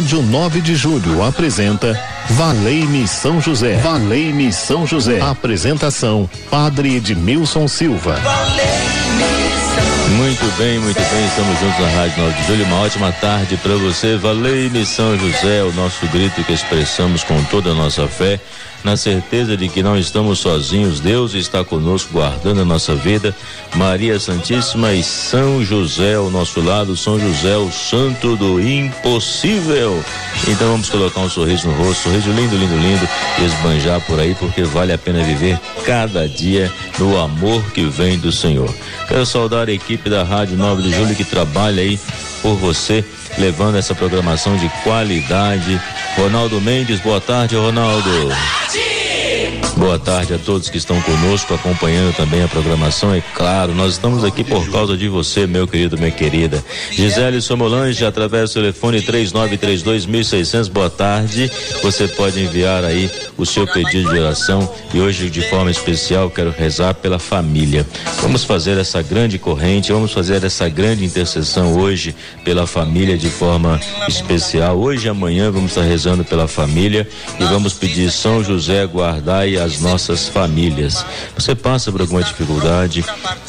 Rádio 9 de Julho apresenta Valei-me São José. Valei-me São José. Apresentação: Padre Edmilson Silva. Muito bem, muito bem, estamos juntos na Rádio 9 de Julho. Uma ótima tarde para você. Valei-me São José, o nosso grito que expressamos com toda a nossa fé na certeza de que não estamos sozinhos, Deus está conosco, guardando a nossa vida. Maria Santíssima e São José ao nosso lado, São José, o santo do impossível. Então vamos colocar um sorriso no rosto, sorriso lindo, lindo, lindo, e esbanjar por aí, porque vale a pena viver cada dia no amor que vem do Senhor. Quero saudar a equipe da Rádio 9 de Julho que trabalha aí por você, levando essa programação de qualidade. Ronaldo Mendes, boa tarde, Ronaldo. Boa tarde a todos que estão conosco, acompanhando também a programação. É claro, nós estamos aqui por causa de você, meu querido, minha querida. Gisele Somolange, através do telefone 3932 boa tarde. Você pode enviar aí o seu pedido de oração e hoje, de forma especial, quero rezar pela família. Vamos fazer essa grande corrente, vamos fazer essa grande intercessão hoje pela família de forma especial. Hoje e amanhã vamos estar rezando pela família e vamos pedir São José guardai as nossas famílias. Você passa por alguma dificuldade,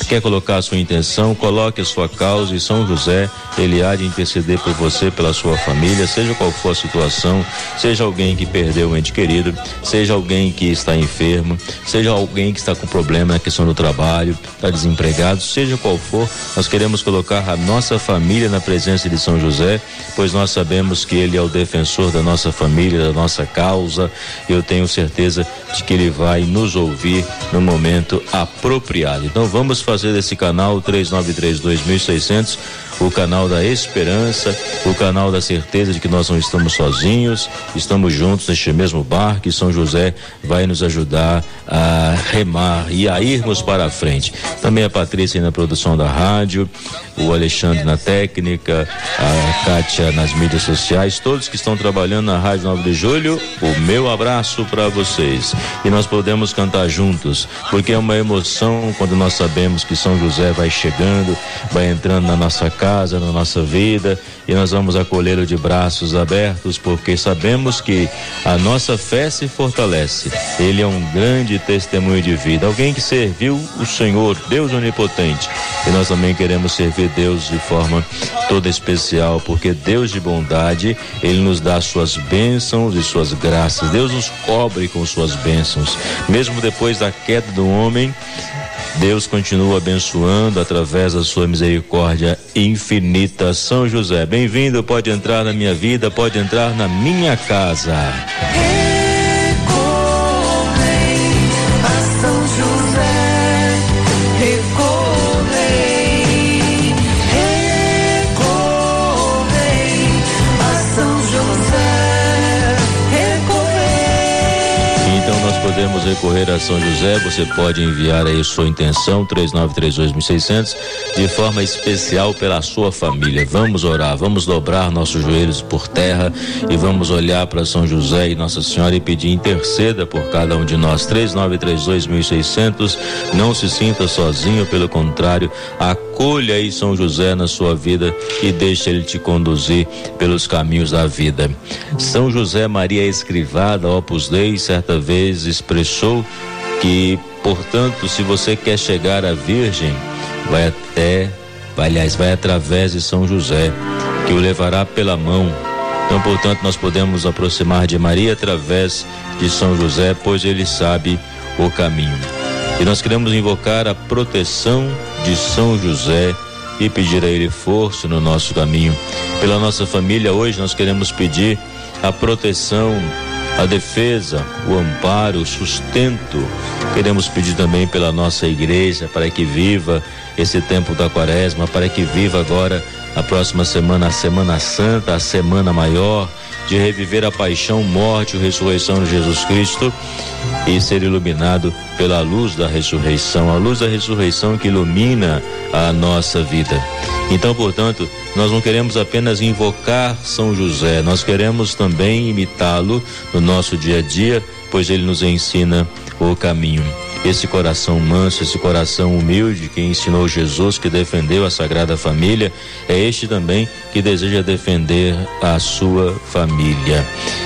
quer colocar a sua intenção, coloque a sua causa e São José, ele há de interceder por você, pela sua família, seja qual for a situação, seja alguém que perdeu um ente querido, seja alguém que está enfermo, seja alguém que está com problema na questão do trabalho, está desempregado, seja qual for, nós queremos colocar a nossa família na presença de São José, pois nós sabemos que ele é o defensor da nossa família, da nossa causa. Eu tenho certeza de que ele vai nos ouvir no momento apropriado. Então vamos fazer desse canal 3932.600 o canal da esperança, o canal da certeza de que nós não estamos sozinhos, estamos juntos neste mesmo barco e São José vai nos ajudar a remar e a irmos para a frente. Também a Patrícia na produção da rádio, o Alexandre na técnica, a Kátia nas mídias sociais, todos que estão trabalhando na Rádio 9 de Julho, o meu abraço para vocês. E nós podemos cantar juntos, porque é uma emoção quando nós sabemos que São José vai chegando, vai entrando na nossa casa, na nossa vida, e nós vamos acolhê-lo de braços abertos, porque sabemos que a nossa fé se fortalece. Ele é um grande testemunho de vida, alguém que serviu o Senhor, Deus onipotente. E nós também queremos servir Deus de forma toda especial, porque Deus de bondade, Ele nos dá suas bênçãos e suas graças. Deus nos cobre com suas bênçãos. Mesmo depois da queda do homem, Deus continua abençoando através da sua misericórdia infinita. São José, bem-vindo, pode entrar na minha vida, pode entrar na minha casa. Podemos recorrer a São José, você pode enviar aí sua intenção, 3932.600, de forma especial pela sua família. Vamos orar, vamos dobrar nossos joelhos por terra e vamos olhar para São José e Nossa Senhora e pedir interceda por cada um de nós. 3932.600, não se sinta sozinho, pelo contrário, acolha aí São José na sua vida e deixe ele te conduzir pelos caminhos da vida. São José Maria Escrivada, Opus Dei, certa vez expressou que, portanto, se você quer chegar à Virgem, vai até, aliás, vai através de São José, que o levará pela mão. Então, portanto, nós podemos aproximar de Maria através de São José, pois ele sabe o caminho. E nós queremos invocar a proteção de São José e pedir a ele força no nosso caminho. Pela nossa família, hoje nós queremos pedir a proteção a defesa, o amparo, o sustento. Queremos pedir também pela nossa igreja para que viva esse tempo da quaresma, para que viva agora a próxima semana, a Semana Santa, a Semana Maior, de reviver a paixão, morte e ressurreição de Jesus Cristo e ser iluminado pela luz da ressurreição, a luz da ressurreição que ilumina a nossa vida. Então, portanto, nós não queremos apenas invocar São José, nós queremos também imitá-lo no nosso dia a dia, pois ele nos ensina o caminho. Esse coração manso, esse coração humilde que ensinou Jesus, que defendeu a Sagrada Família, é este também que deseja defender a sua família.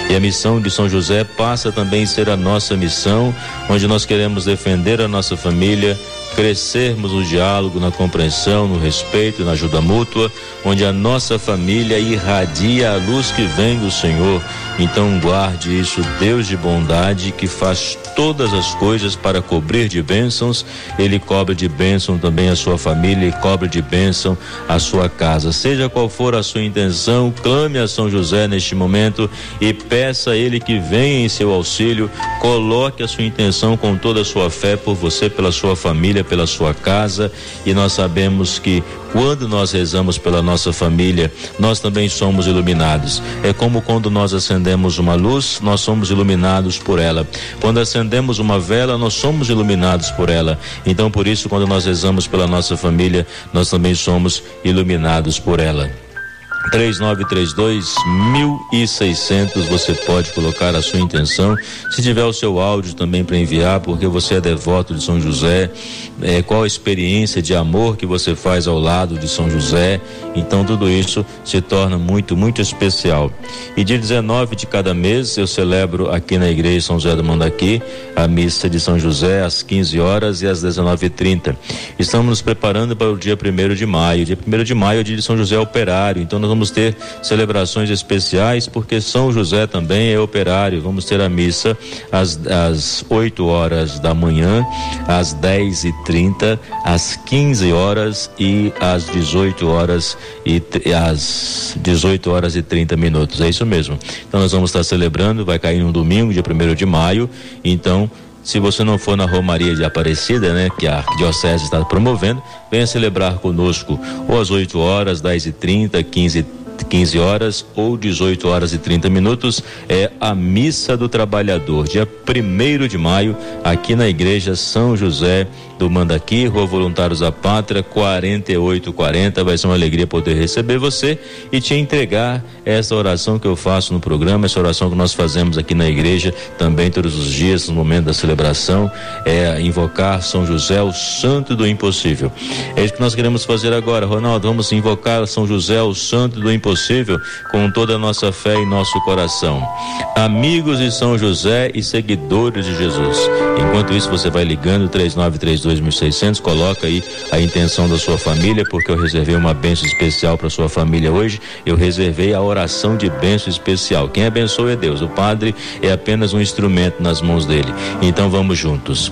E a missão de São José passa também a ser a nossa missão, onde nós queremos defender a nossa família crescermos no diálogo, na compreensão, no respeito, na ajuda mútua, onde a nossa família irradia a luz que vem do Senhor. Então guarde isso, Deus de bondade, que faz todas as coisas para cobrir de bênçãos, ele cobre de bênção também a sua família e cobre de bênção a sua casa. Seja qual for a sua intenção, clame a São José neste momento e peça a ele que venha em seu auxílio, coloque a sua intenção com toda a sua fé por você, pela sua família, pela sua casa e nós sabemos que quando nós rezamos pela nossa família, nós também somos iluminados. É como quando nós acendemos uma luz, nós somos iluminados por ela. Quando acendemos uma vela, nós somos iluminados por ela. Então, por isso, quando nós rezamos pela nossa família, nós também somos iluminados por ela. 3932 1600 você pode colocar a sua intenção. Se tiver o seu áudio também para enviar, porque você é devoto de São José, é, qual a experiência de amor que você faz ao lado de São José. Então tudo isso se torna muito, muito especial. E dia 19 de cada mês eu celebro aqui na igreja São José do Mandaqui a missa de São José às 15 horas e às 19h30. Estamos nos preparando para o dia 1 de maio. Dia 1 de maio é o dia de São José Operário. Então nós vamos ter celebrações especiais, porque São José também é operário. Vamos ter a missa às, às 8 horas da manhã, às 10 e 30 às 15 horas e às 18 horas e às 18 horas e 30 minutos. É isso mesmo. Então nós vamos estar celebrando, vai cair no domingo, dia 1 de maio. Então, se você não for na Romaria de Aparecida, né, que a Diocese está promovendo, venha celebrar conosco ou às 8 horas, 10 e 30 15 e 15 horas ou 18 horas e 30 minutos, é a Missa do Trabalhador, dia 1 de maio, aqui na Igreja São José do Mandaqui, Rua Voluntários da Pátria, 4840. Vai ser uma alegria poder receber você e te entregar essa oração que eu faço no programa, essa oração que nós fazemos aqui na igreja também todos os dias, no momento da celebração, é invocar São José, o santo do impossível. É isso que nós queremos fazer agora, Ronaldo. Vamos invocar São José, o santo do impossível, com toda a nossa fé e nosso coração. Amigos de São José e seguidores de Jesus. Enquanto isso, você vai ligando 3932 2.600, coloca aí a intenção da sua família, porque eu reservei uma benção especial para sua família hoje. Eu reservei a oração de benção especial. Quem abençoa é Deus. O padre é apenas um instrumento nas mãos dele. Então vamos juntos.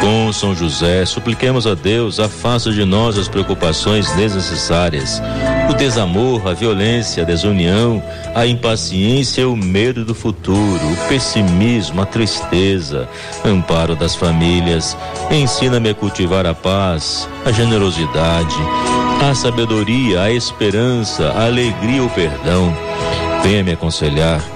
Com São José, supliquemos a Deus, afasta de nós as preocupações desnecessárias, o desamor, a violência, a desunião, a impaciência, o medo do futuro, o pessimismo, a tristeza, amparo das famílias. Ensina-me a cultivar a paz, a generosidade, a sabedoria, a esperança, a alegria, o perdão. Venha me aconselhar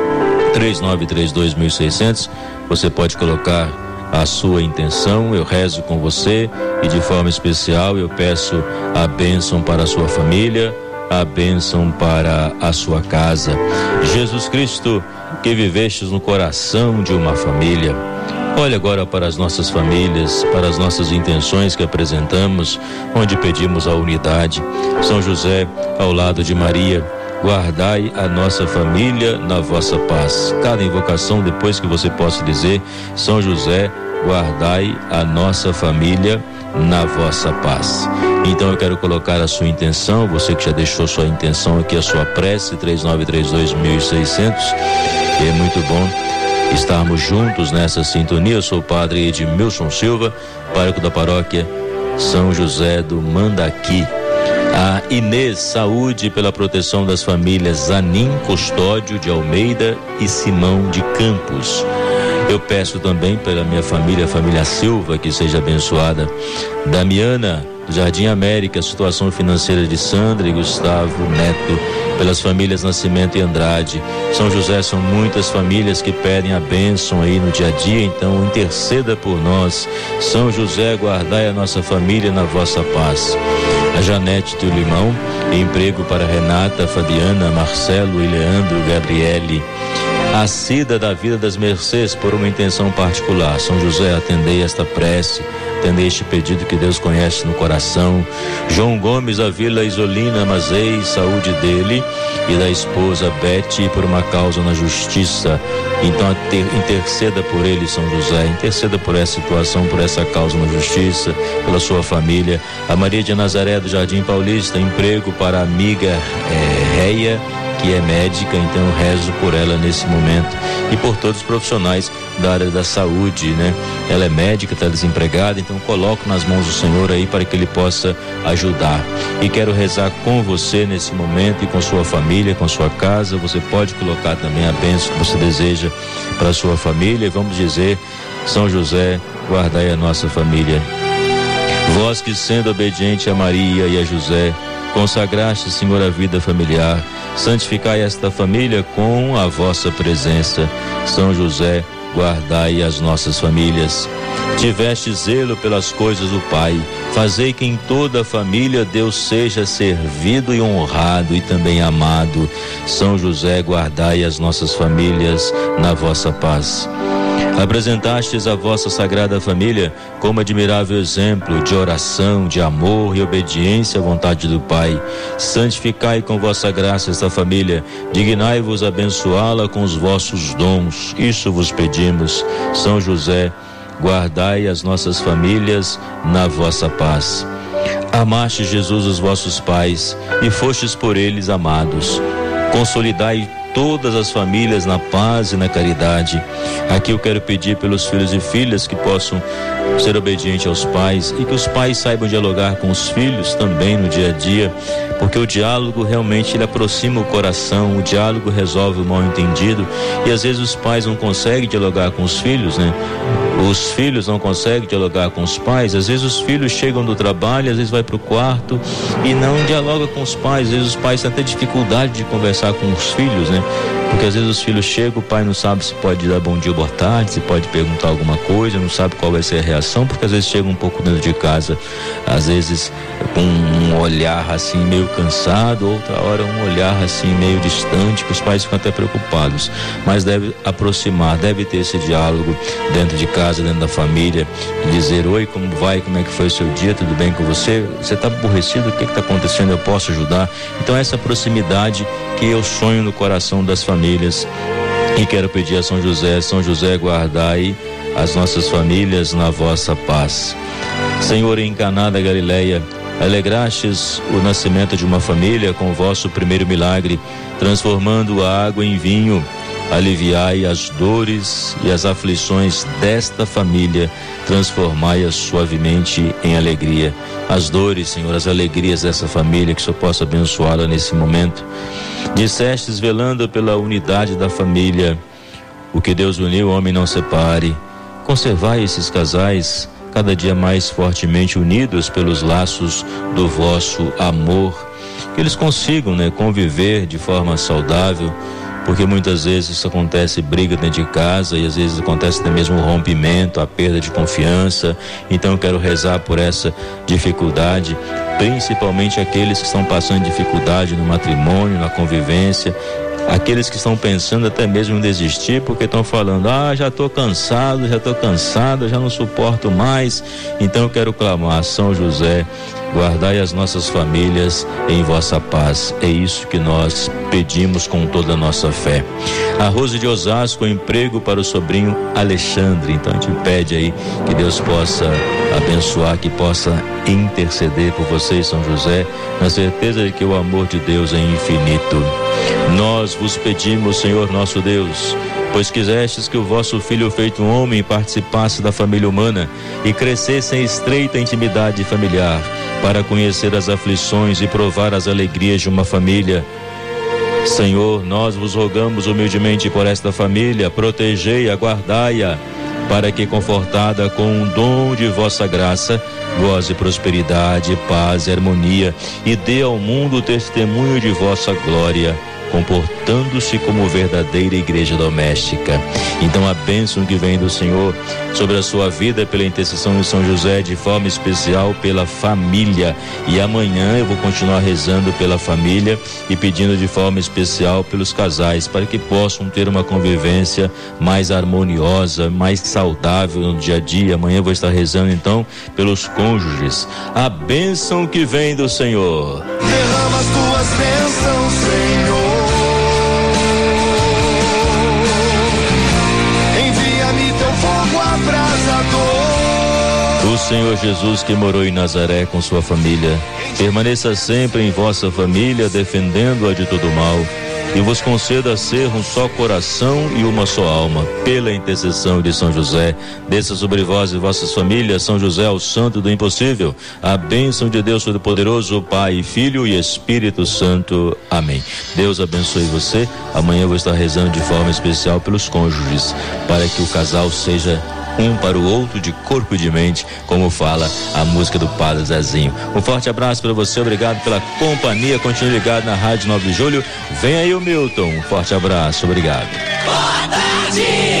3932.600. Você pode colocar a sua intenção, eu rezo com você e de forma especial eu peço a bênção para a sua família, a bênção para a sua casa. Jesus Cristo, que vivestes no coração de uma família, olhe agora para as nossas famílias, para as nossas intenções que apresentamos, onde pedimos a unidade. São José ao lado de Maria guardai a nossa família na vossa paz. Cada invocação, depois que você possa dizer, São José, guardai a nossa família na vossa paz. Então eu quero colocar a sua intenção, você que já deixou sua intenção aqui, a sua prece, 3932.600. É muito bom estarmos juntos nessa sintonia. Eu sou o padre Edmilson Silva, pároco da paróquia São José do Mandaqui. A Inês Saúde pela proteção das famílias Zanin Custódio de Almeida e Simão de Campos. Eu peço também pela minha família, a família Silva, que seja abençoada. Damiana, Jardim América, situação financeira de Sandra e Gustavo Neto, pelas famílias Nascimento e Andrade. São José são muitas famílias que pedem a bênção aí no dia a dia, então interceda por nós. São José, guardai a nossa família na vossa paz. A Janete do Limão, emprego para Renata, Fabiana, Marcelo e Leandro, Gabriele. A Cida da Vida das Mercês, por uma intenção particular. São José, atendei esta prece, atendei este pedido que Deus conhece no coração. João Gomes, a Vila Isolina Mazei, saúde dele e da esposa Bete, por uma causa na justiça. Então, interceda por ele, São José, interceda por essa situação, por essa causa na justiça, pela sua família. A Maria de Nazaré do Jardim Paulista, emprego para a amiga é, Reia que é médica, então eu rezo por ela nesse momento e por todos os profissionais da área da saúde, né? Ela é médica, está desempregada, então coloco nas mãos do Senhor aí para que Ele possa ajudar. E quero rezar com você nesse momento e com sua família, com sua casa. Você pode colocar também a bênção que você deseja para sua família e vamos dizer, São José, guardai a nossa família. Vós que sendo obediente a Maria e a José, consagraste, Senhor, a vida familiar santificai esta família com a vossa presença. São José, guardai as nossas famílias. Tiveste zelo pelas coisas do Pai, fazei que em toda a família Deus seja servido e honrado e também amado. São José, guardai as nossas famílias na vossa paz. Apresentastes a vossa sagrada família como admirável exemplo de oração, de amor e obediência à vontade do Pai. Santificai com vossa graça esta família, dignai-vos abençoá-la com os vossos dons. Isso vos pedimos. São José, guardai as nossas famílias na vossa paz. Amaste Jesus os vossos pais e fostes por eles amados. Consolidai todas as famílias na paz e na caridade. Aqui eu quero pedir pelos filhos e filhas que possam ser obedientes aos pais e que os pais saibam dialogar com os filhos também no dia a dia, porque o diálogo realmente ele aproxima o coração, o diálogo resolve o mal entendido e às vezes os pais não conseguem dialogar com os filhos, né? Os filhos não conseguem dialogar com os pais, às vezes os filhos chegam do trabalho, às vezes vai para o quarto e não dialoga com os pais, às vezes os pais têm até dificuldade de conversar com os filhos, né? Porque às vezes os filhos chegam, o pai não sabe se pode dar bom dia ou boa tarde, se pode perguntar alguma coisa, não sabe qual vai ser a reação, porque às vezes chega um pouco dentro de casa, às vezes com um olhar assim meio cansado, outra hora um olhar assim meio distante, que os pais ficam até preocupados. Mas deve aproximar, deve ter esse diálogo dentro de casa, dentro da família, dizer oi, como vai, como é que foi o seu dia, tudo bem com você? Você está aborrecido? O que está acontecendo? Eu posso ajudar? Então essa proximidade que eu sonho no coração das famílias e quero pedir a São José, São José, guardai as nossas famílias na vossa paz. Senhor, em Caná Galileia, alegrastes o nascimento de uma família com o vosso primeiro milagre, transformando a água em vinho. Aliviai as dores e as aflições desta família, transformai-as suavemente em alegria. As dores, Senhor, as alegrias dessa família, que o Senhor possa abençoá-la nesse momento. Dissestes, velando pela unidade da família, o que Deus uniu, o homem não separe. Conservai esses casais cada dia mais fortemente unidos pelos laços do vosso amor, que eles consigam né, conviver de forma saudável, porque muitas vezes isso acontece briga dentro de casa e às vezes acontece até mesmo o rompimento, a perda de confiança. Então eu quero rezar por essa dificuldade, principalmente aqueles que estão passando dificuldade no matrimônio, na convivência, aqueles que estão pensando até mesmo em desistir, porque estão falando: ah, já estou cansado, já estou cansado, já não suporto mais. Então eu quero clamar, São José, guardai as nossas famílias em vossa paz. É isso que nós pedimos com toda a nossa fé. A Rose de Osasco, emprego para o sobrinho Alexandre. Então a gente pede aí que Deus possa abençoar, que possa interceder por vocês, São José, na certeza de que o amor de Deus é infinito. Nós vos pedimos, Senhor nosso Deus, pois quisestes que o vosso filho feito um homem participasse da família humana e crescesse em estreita intimidade familiar, para conhecer as aflições e provar as alegrias de uma família. Senhor, nós vos rogamos humildemente por esta família, protegei, aguardai-a, para que, confortada com o dom de vossa graça, goze prosperidade, paz e harmonia e dê ao mundo testemunho de vossa glória comportando-se como verdadeira igreja doméstica. Então a bênção que vem do Senhor sobre a sua vida pela intercessão de São José, de forma especial pela família. E amanhã eu vou continuar rezando pela família e pedindo de forma especial pelos casais, para que possam ter uma convivência mais harmoniosa, mais saudável no dia a dia. Amanhã vou estar rezando então pelos cônjuges. A bênção que vem do Senhor. Derrama as tuas bênçãos, Senhor. Senhor Jesus que morou em Nazaré com sua família, permaneça sempre em vossa família, defendendo-a de todo mal, e vos conceda ser um só coração e uma só alma, pela intercessão de São José. Desça sobre vós e vossas famílias, São José, o santo do impossível, a bênção de Deus Todo-Poderoso, Pai, Filho e Espírito Santo. Amém. Deus abençoe você. Amanhã eu vou estar rezando de forma especial pelos cônjuges, para que o casal seja um para o outro de corpo e de mente, como fala a música do Padre Zezinho. Um forte abraço para você, obrigado pela companhia. Continue ligado na Rádio 9 de Julho. Vem aí o Milton. Um forte abraço, obrigado. Boa tarde!